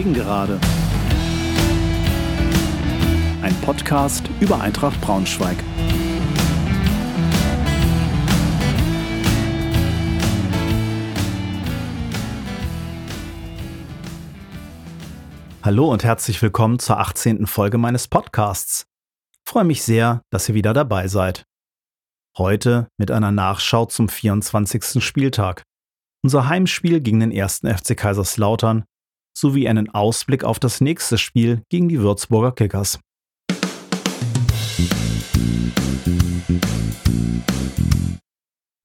Gegengerade. Ein Podcast über Eintracht Braunschweig. Hallo und herzlich willkommen zur 18. Folge meines Podcasts. Freue mich sehr, dass ihr wieder dabei seid. Heute mit einer Nachschau zum 24. Spieltag. Unser Heimspiel gegen den 1. FC Kaiserslautern sowie einen Ausblick auf das nächste Spiel gegen die Würzburger Kickers.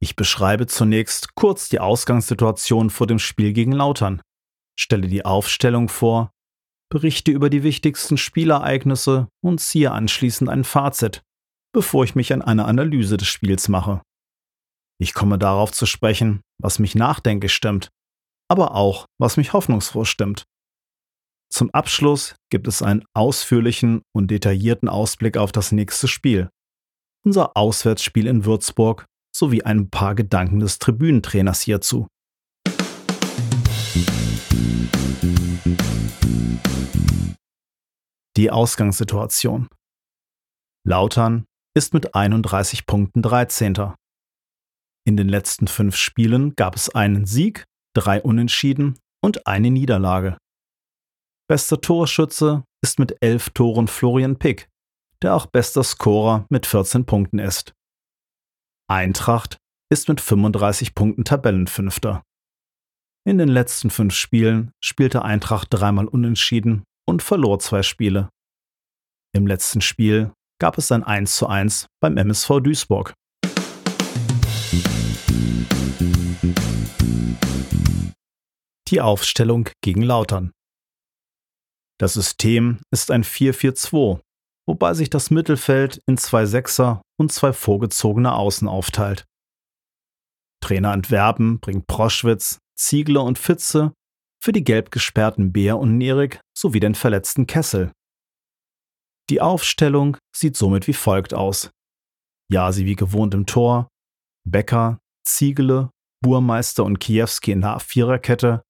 Ich beschreibe zunächst kurz die Ausgangssituation vor dem Spiel gegen Lautern, stelle die Aufstellung vor, berichte über die wichtigsten Spielereignisse und ziehe anschließend ein Fazit, bevor ich mich an eine Analyse des Spiels mache. Ich komme darauf zu sprechen, was mich nachdenklich stimmt, aber auch, was mich hoffnungsfroh stimmt. Zum Abschluss gibt es einen ausführlichen und detaillierten Ausblick auf das nächste Spiel, unser Auswärtsspiel in Würzburg sowie ein paar Gedanken des Tribünentrainers hierzu. Die Ausgangssituation. Lautern ist mit 31 Punkten 13. In den letzten fünf Spielen gab es einen Sieg, drei Unentschieden und eine Niederlage. Bester Torschütze ist mit elf Toren Florian Pick, der auch bester Scorer mit 14 Punkten ist. Eintracht ist mit 35 Punkten Tabellenfünfter. In den letzten fünf Spielen spielte Eintracht dreimal unentschieden und verlor zwei Spiele. Im letzten Spiel gab es ein 1:1 beim MSV Duisburg. Die Aufstellung gegen Lautern. Das System ist ein 4-4-2, wobei sich das Mittelfeld in zwei Sechser und zwei vorgezogene Außen aufteilt. Trainer Antwerpen bringt Proschwitz, Ziegler und Fitze für die gelb gesperrten Bär und Nerik sowie den verletzten Kessel. Die Aufstellung sieht somit wie folgt aus. Jasi wie gewohnt im Tor, Becker, Ziegele, Burmeister und Kiewski in der Viererkette,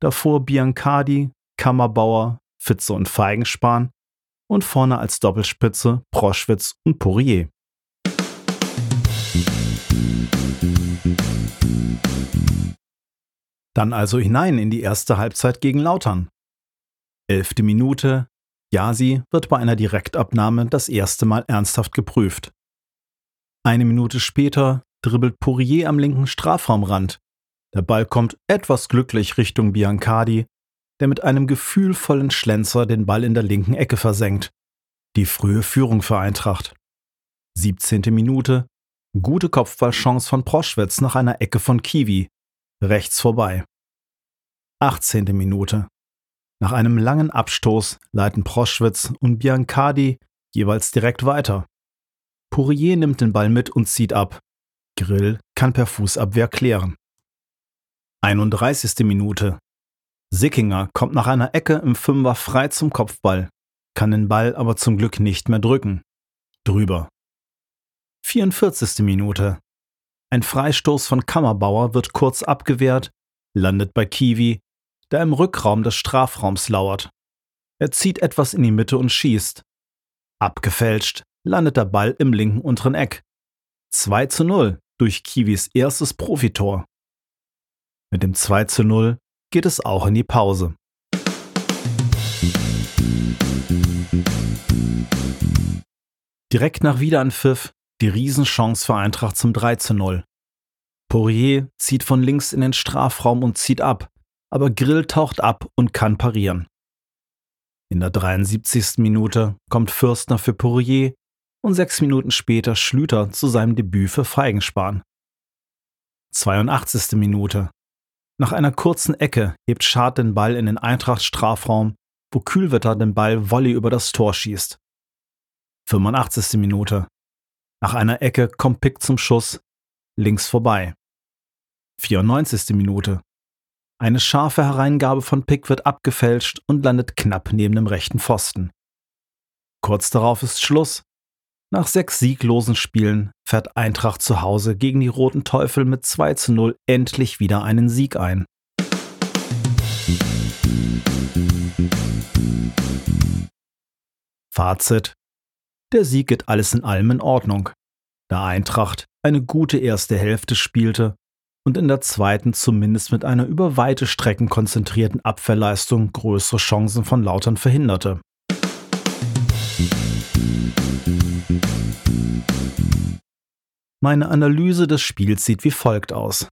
davor Biancardi, Kammerbauer, Fitze und Feigenspan und vorne als Doppelspitze Proschwitz und Poirier. Dann also hinein in die erste Halbzeit gegen Lautern. Elfte Minute. Jasi wird bei einer Direktabnahme das erste Mal ernsthaft geprüft. Eine Minute später dribbelt Poirier am linken Strafraumrand. Der Ball kommt etwas glücklich Richtung Biancardi, der mit einem gefühlvollen Schlenzer den Ball in der linken Ecke versenkt. Die frühe Führung für Eintracht. 17. Minute. Gute Kopfballchance von Proschwitz nach einer Ecke von Kiwi. Rechts vorbei. 18. Minute. Nach einem langen Abstoß leiten Proschwitz und Biancardi jeweils direkt weiter. Pourier nimmt den Ball mit und zieht ab. Grill kann per Fußabwehr klären. 31. Minute. Sickinger kommt nach einer Ecke im Fünfer frei zum Kopfball, kann den Ball aber zum Glück nicht mehr drücken. Drüber. 44. Minute. Ein Freistoß von Kammerbauer wird kurz abgewehrt, landet bei Kiwi, der im Rückraum des Strafraums lauert. Er zieht etwas in die Mitte und schießt. Abgefälscht landet der Ball im linken unteren Eck. 2 zu 0 durch Kiwis erstes Profitor. Mit dem 2 zu 0 geht es auch in die Pause. Direkt nach Wiederanpfiff die Riesenchance für Eintracht zum 3 zu 0. Poirier zieht von links in den Strafraum und zieht ab, aber Grill taucht ab und kann parieren. In der 73. Minute kommt Fürstner für Poirier und sechs Minuten später Schlüter zu seinem Debüt für Feigenspan. 82. Minute. Nach einer kurzen Ecke hebt Schad den Ball in den Eintracht-Strafraum, wo Kühlwetter den Ball Volley über das Tor schießt. 85. Minute. Nach einer Ecke kommt Pick zum Schuss, links vorbei. 94. Minute. Eine scharfe Hereingabe von Pick wird abgefälscht und landet knapp neben dem rechten Pfosten. Kurz darauf ist Schluss nach sechs sieglosen Spielen fährt Eintracht zu Hause gegen die Roten Teufel mit 2 zu 0 endlich wieder einen Sieg ein. Fazit. Der Sieg geht alles in allem in Ordnung, da Eintracht eine gute erste Hälfte spielte und in der zweiten zumindest mit einer über weite Strecken konzentrierten Abwehrleistung größere Chancen von Lautern verhinderte. Meine Analyse des Spiels sieht wie folgt aus.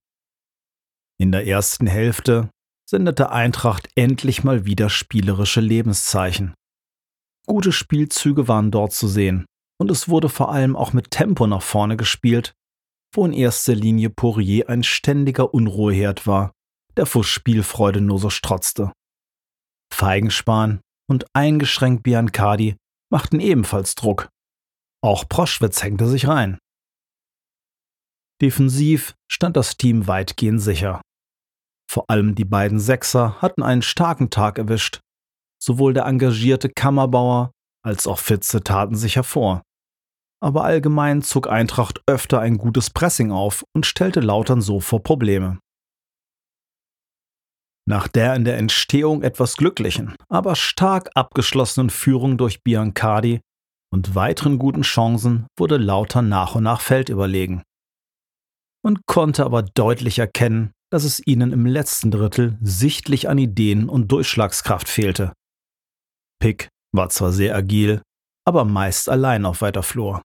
In der ersten Hälfte sendete Eintracht endlich mal wieder spielerische Lebenszeichen. Gute Spielzüge waren dort zu sehen, und es wurde vor allem auch mit Tempo nach vorne gespielt, wo in erster Linie Poirier ein ständiger Unruheherd war, der vor Spielfreude nur so strotzte. Feigenspan und eingeschränkt Biancardi machten ebenfalls Druck. Auch Proschwitz hängte sich rein. Defensiv stand das Team weitgehend sicher. Vor allem die beiden Sechser hatten einen starken Tag erwischt. Sowohl der engagierte Kammerbauer als auch Fitze taten sich hervor. Aber allgemein zog Eintracht öfter ein gutes Pressing auf und stellte Lautern so vor Probleme. Nach der in der Entstehung etwas glücklichen, aber stark abgeschlossenen Führung durch Biancardi und weiteren guten Chancen wurde Lautern nach und nach feldüberlegen. Und konnte aber deutlich erkennen, dass es ihnen im letzten Drittel sichtlich an Ideen und Durchschlagskraft fehlte. Pick war zwar sehr agil, aber meist allein auf weiter Flur.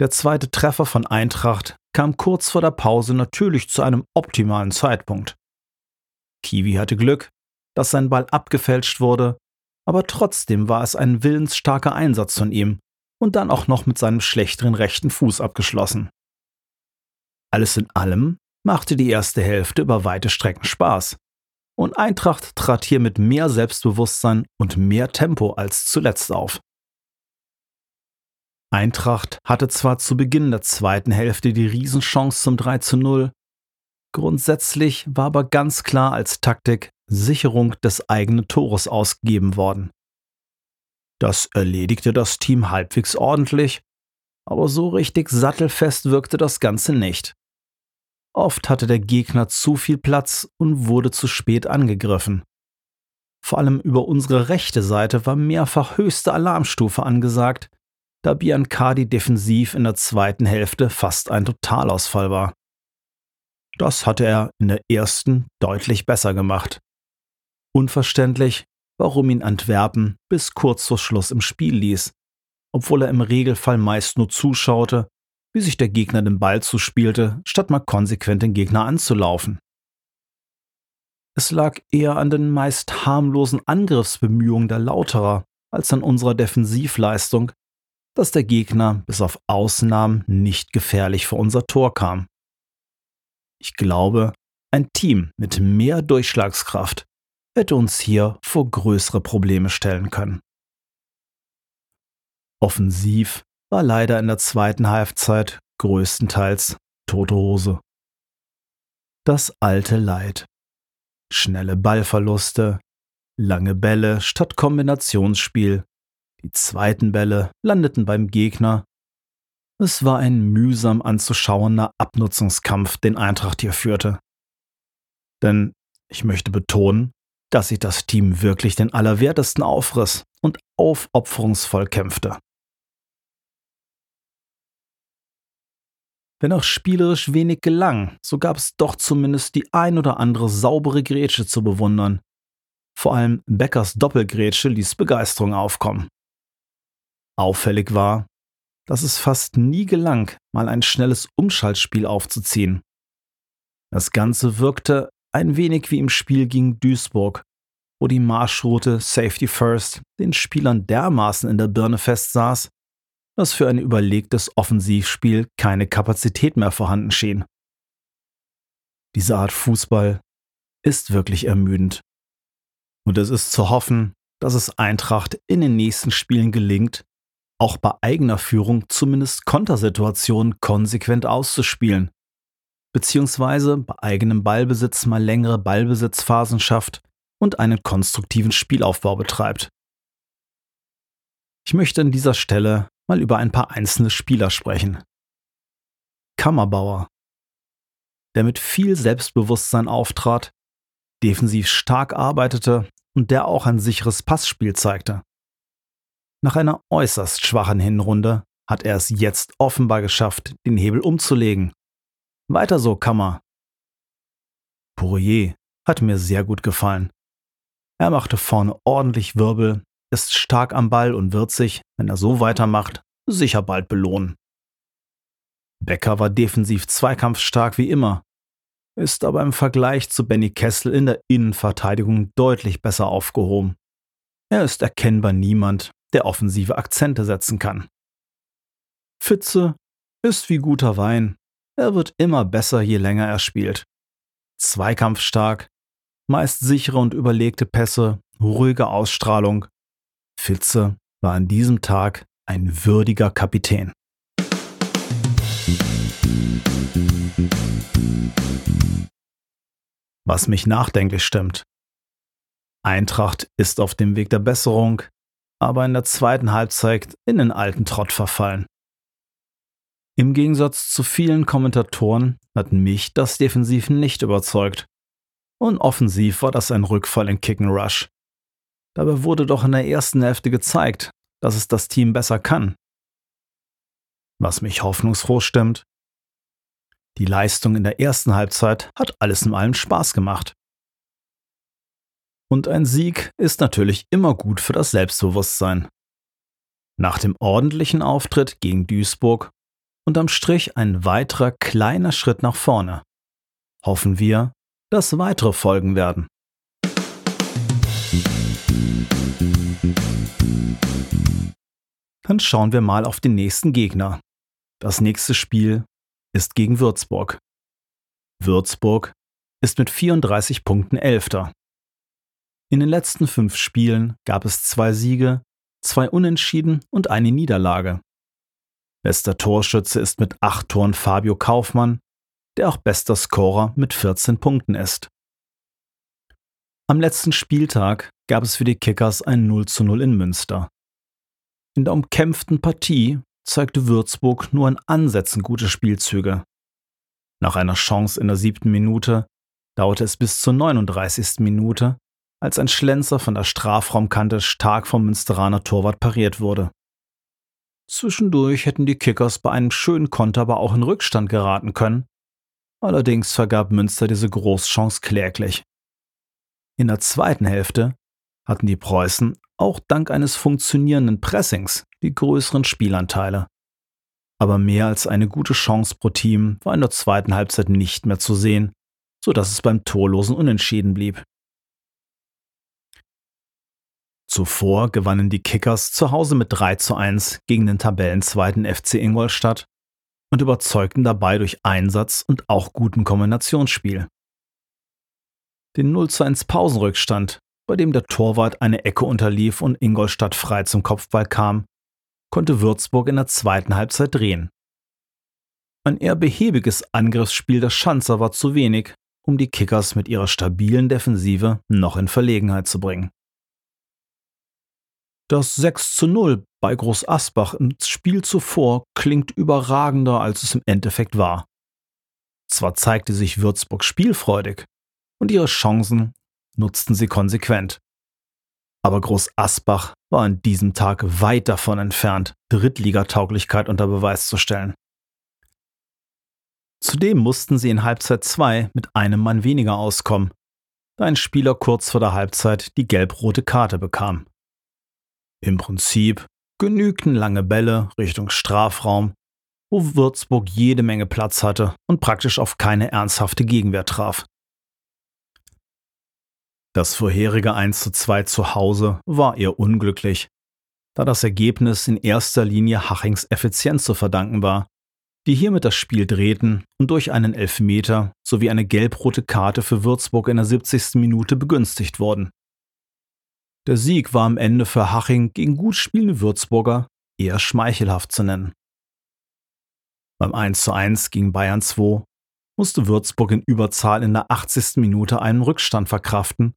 Der zweite Treffer von Eintracht kam kurz vor der Pause natürlich zu einem optimalen Zeitpunkt. Kiwi hatte Glück, dass sein Ball abgefälscht wurde, aber trotzdem war es ein willensstarker Einsatz von ihm und dann auch noch mit seinem schlechteren rechten Fuß abgeschlossen. Alles in allem machte die erste Hälfte über weite Strecken Spaß. Und Eintracht trat hier mit mehr Selbstbewusstsein und mehr Tempo als zuletzt auf. Eintracht hatte zwar zu Beginn der zweiten Hälfte die Riesenchance zum 3 zu 0, grundsätzlich war aber ganz klar als Taktik Sicherung des eigenen Tores ausgegeben worden. Das erledigte das Team halbwegs ordentlich, aber so richtig sattelfest wirkte das Ganze nicht. Oft hatte der Gegner zu viel Platz und wurde zu spät angegriffen. Vor allem über unsere rechte Seite war mehrfach höchste Alarmstufe angesagt, da Biancardi defensiv in der zweiten Hälfte fast ein Totalausfall war. Das hatte er in der ersten deutlich besser gemacht. Unverständlich, warum ihn Antwerpen bis kurz vor Schluss im Spiel ließ, obwohl er im Regelfall meist nur zuschaute wie sich der Gegner den Ball zuspielte, statt mal konsequent den Gegner anzulaufen. Es lag eher an den meist harmlosen Angriffsbemühungen der Lauterer als an unserer Defensivleistung, dass der Gegner bis auf Ausnahmen nicht gefährlich vor unser Tor kam. Ich glaube, ein Team mit mehr Durchschlagskraft hätte uns hier vor größere Probleme stellen können. Offensiv war leider in der zweiten Halbzeit größtenteils tote Hose. Das alte Leid. Schnelle Ballverluste, lange Bälle statt Kombinationsspiel, die zweiten Bälle landeten beim Gegner. Es war ein mühsam anzuschauender Abnutzungskampf, den Eintracht hier führte. Denn ich möchte betonen, dass sich das Team wirklich den Allerwertesten aufriss und aufopferungsvoll kämpfte. Wenn auch spielerisch wenig gelang, so gab es doch zumindest die ein oder andere saubere Grätsche zu bewundern. Vor allem Beckers Doppelgrätsche ließ Begeisterung aufkommen. Auffällig war, dass es fast nie gelang, mal ein schnelles Umschaltspiel aufzuziehen. Das Ganze wirkte ein wenig wie im Spiel gegen Duisburg, wo die Marschroute Safety First den Spielern dermaßen in der Birne festsaß, dass für ein überlegtes Offensivspiel keine Kapazität mehr vorhanden schien. Diese Art Fußball ist wirklich ermüdend. Und es ist zu hoffen, dass es Eintracht in den nächsten Spielen gelingt, auch bei eigener Führung zumindest Kontersituationen konsequent auszuspielen, beziehungsweise bei eigenem Ballbesitz mal längere Ballbesitzphasen schafft und einen konstruktiven Spielaufbau betreibt. Ich möchte an dieser Stelle mal über ein paar einzelne Spieler sprechen. Kammerbauer, der mit viel Selbstbewusstsein auftrat, defensiv stark arbeitete und der auch ein sicheres Passspiel zeigte. Nach einer äußerst schwachen Hinrunde hat er es jetzt offenbar geschafft, den Hebel umzulegen. Weiter so, Kammer. Pourier hat mir sehr gut gefallen. Er machte vorne ordentlich Wirbel, ist stark am Ball und wird sich, wenn er so weitermacht, sicher bald belohnen. Becker war defensiv zweikampfstark wie immer, ist aber im Vergleich zu Benny Kessel in der Innenverteidigung deutlich besser aufgehoben. Er ist erkennbar niemand, der offensive Akzente setzen kann. Fitze ist wie guter Wein. Er wird immer besser, je länger er spielt. Zweikampfstark, meist sichere und überlegte Pässe, ruhige Ausstrahlung. Fitze war an diesem Tag ein würdiger Kapitän. Was mich nachdenklich stimmt. Eintracht ist auf dem Weg der Besserung, aber in der zweiten Halbzeit in den alten Trott verfallen. Im Gegensatz zu vielen Kommentatoren hat mich das defensiv nicht überzeugt. Und offensiv war das ein Rückfall in Kicken Rush. Dabei wurde doch in der ersten Hälfte gezeigt, dass es das Team besser kann. Was mich hoffnungsfroh stimmt, die Leistung in der ersten Halbzeit hat alles in allem Spaß gemacht. Und ein Sieg ist natürlich immer gut für das Selbstbewusstsein. Nach dem ordentlichen Auftritt gegen Duisburg unterm Strich ein weiterer kleiner Schritt nach vorne. Hoffen wir, dass weitere folgen werden. Dann schauen wir mal auf den nächsten Gegner. Das nächste Spiel ist gegen Würzburg. Würzburg ist mit 34 Punkten Elfter. In den letzten fünf Spielen gab es zwei Siege, zwei Unentschieden und eine Niederlage. Bester Torschütze ist mit acht Toren Fabio Kaufmann, der auch bester Scorer mit 14 Punkten ist. Am letzten Spieltag gab es für die Kickers ein 0 zu 0 in Münster. In der umkämpften Partie zeigte Würzburg nur in Ansätzen gute Spielzüge. Nach einer Chance in der siebten Minute dauerte es bis zur 39. Minute, als ein Schlenzer von der Strafraumkante stark vom Münsteraner Torwart pariert wurde. Zwischendurch hätten die Kickers bei einem schönen Konter aber auch in Rückstand geraten können. Allerdings vergab Münster diese Großchance kläglich. In der zweiten Hälfte hatten die Preußen auch dank eines funktionierenden Pressings die größeren Spielanteile. Aber mehr als eine gute Chance pro Team war in der zweiten Halbzeit nicht mehr zu sehen, so dass es beim torlosen Unentschieden blieb. Zuvor gewannen die Kickers zu Hause mit 3 zu 1 gegen den Tabellenzweiten FC Ingolstadt und überzeugten dabei durch Einsatz und auch guten Kombinationsspiel. Den 0 zu 1 Pausenrückstand, bei dem der Torwart eine Ecke unterlief und Ingolstadt frei zum Kopfball kam, konnte Würzburg in der zweiten Halbzeit drehen. Ein eher behäbiges Angriffsspiel der Schanzer war zu wenig, um die Kickers mit ihrer stabilen Defensive noch in Verlegenheit zu bringen. Das 6 zu 0 bei Groß Asbach im Spiel zuvor klingt überragender, als es im Endeffekt war. Zwar zeigte sich Würzburg spielfreudig und ihre Chancen nutzten sie konsequent. Aber Groß Asbach war an diesem Tag weit davon entfernt, Drittligatauglichkeit unter Beweis zu stellen. Zudem mussten sie in Halbzeit 2 mit einem Mann weniger auskommen, da ein Spieler kurz vor der Halbzeit die gelb-rote Karte bekam. Im Prinzip genügten lange Bälle Richtung Strafraum, wo Würzburg jede Menge Platz hatte und praktisch auf keine ernsthafte Gegenwehr traf. Das vorherige 1 zu 2 zu Hause war eher unglücklich, da das Ergebnis in erster Linie Hachings Effizienz zu verdanken war, die hiermit das Spiel drehten und durch einen Elfmeter sowie eine gelb-rote Karte für Würzburg in der 70. Minute begünstigt wurden. Der Sieg war am Ende für Haching gegen gut spielende Würzburger eher schmeichelhaft zu nennen. Beim 1:1 gegen Bayern 2 musste Würzburg in Überzahl in der 80. Minute einen Rückstand verkraften,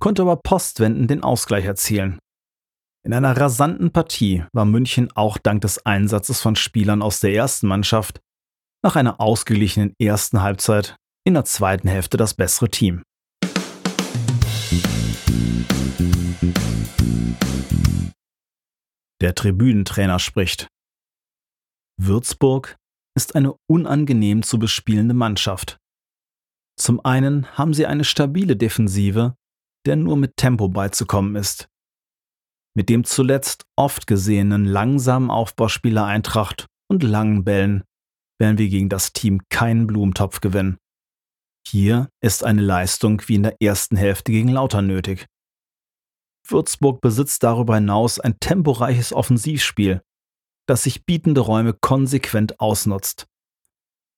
konnte aber postwendend den Ausgleich erzielen. In einer rasanten Partie war München auch dank des Einsatzes von Spielern aus der ersten Mannschaft nach einer ausgeglichenen ersten Halbzeit in der zweiten Hälfte das bessere Team. Der Tribünentrainer spricht. Würzburg ist eine unangenehm zu bespielende Mannschaft. Zum einen haben sie eine stabile Defensive, der nur mit Tempo beizukommen ist. Mit dem zuletzt oft gesehenen langsamen Aufbauspieler Eintracht und langen Bällen werden wir gegen das Team keinen Blumentopf gewinnen. Hier ist eine Leistung wie in der ersten Hälfte gegen Lauter nötig. Würzburg besitzt darüber hinaus ein temporeiches Offensivspiel, das sich bietende Räume konsequent ausnutzt.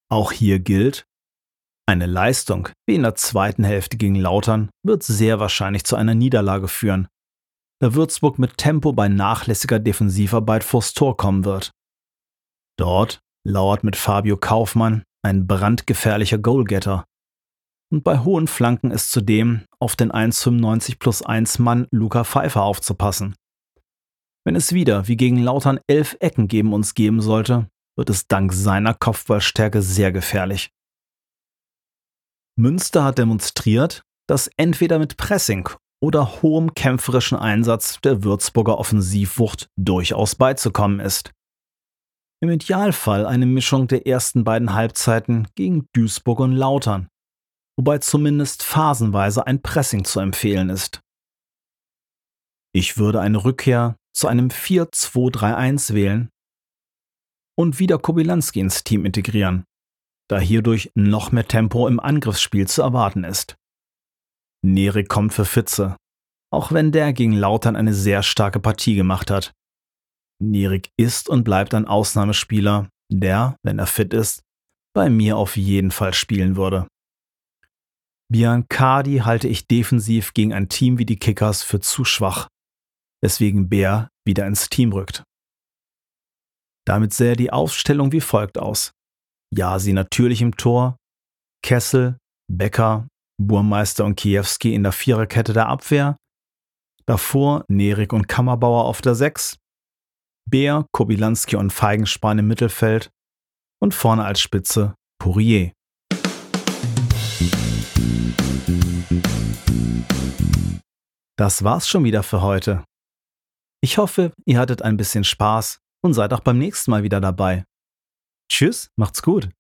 Auch hier gilt, eine Leistung wie in der zweiten Hälfte gegen Lautern wird sehr wahrscheinlich zu einer Niederlage führen, da Würzburg mit Tempo bei nachlässiger Defensivarbeit vors Tor kommen wird. Dort lauert mit Fabio Kaufmann ein brandgefährlicher Goalgetter. Und bei hohen Flanken ist zudem auf den 1,95 plus 1 Mann Luca Pfeiffer aufzupassen. Wenn es wieder wie gegen Lautern elf Ecken geben uns geben sollte, wird es dank seiner Kopfballstärke sehr gefährlich. Münster hat demonstriert, dass entweder mit Pressing oder hohem kämpferischen Einsatz der Würzburger Offensivwucht durchaus beizukommen ist. Im Idealfall eine Mischung der ersten beiden Halbzeiten gegen Duisburg und Lautern, wobei zumindest phasenweise ein Pressing zu empfehlen ist. Ich würde eine Rückkehr zu einem 4-2-3-1 wählen und wieder Kobylanski ins Team integrieren, da hierdurch noch mehr Tempo im Angriffsspiel zu erwarten ist. Nerik kommt für Fitze, auch wenn der gegen Lautern eine sehr starke Partie gemacht hat. Nerik ist und bleibt ein Ausnahmespieler, der, wenn er fit ist, bei mir auf jeden Fall spielen würde. Biancardi halte ich defensiv gegen ein Team wie die Kickers für zu schwach weswegen Bär wieder ins Team rückt. Damit sähe die Aufstellung wie folgt aus. Jasi natürlich im Tor, Kessel, Becker, Burmeister und Kiewski in der Viererkette der Abwehr, davor Nerik und Kammerbauer auf der Sechs, Bär, Kobilanski und Feigenspan im Mittelfeld und vorne als Spitze Pourier. Das war's schon wieder für heute. Ich hoffe, ihr hattet ein bisschen Spaß und seid auch beim nächsten Mal wieder dabei. Tschüss, macht's gut.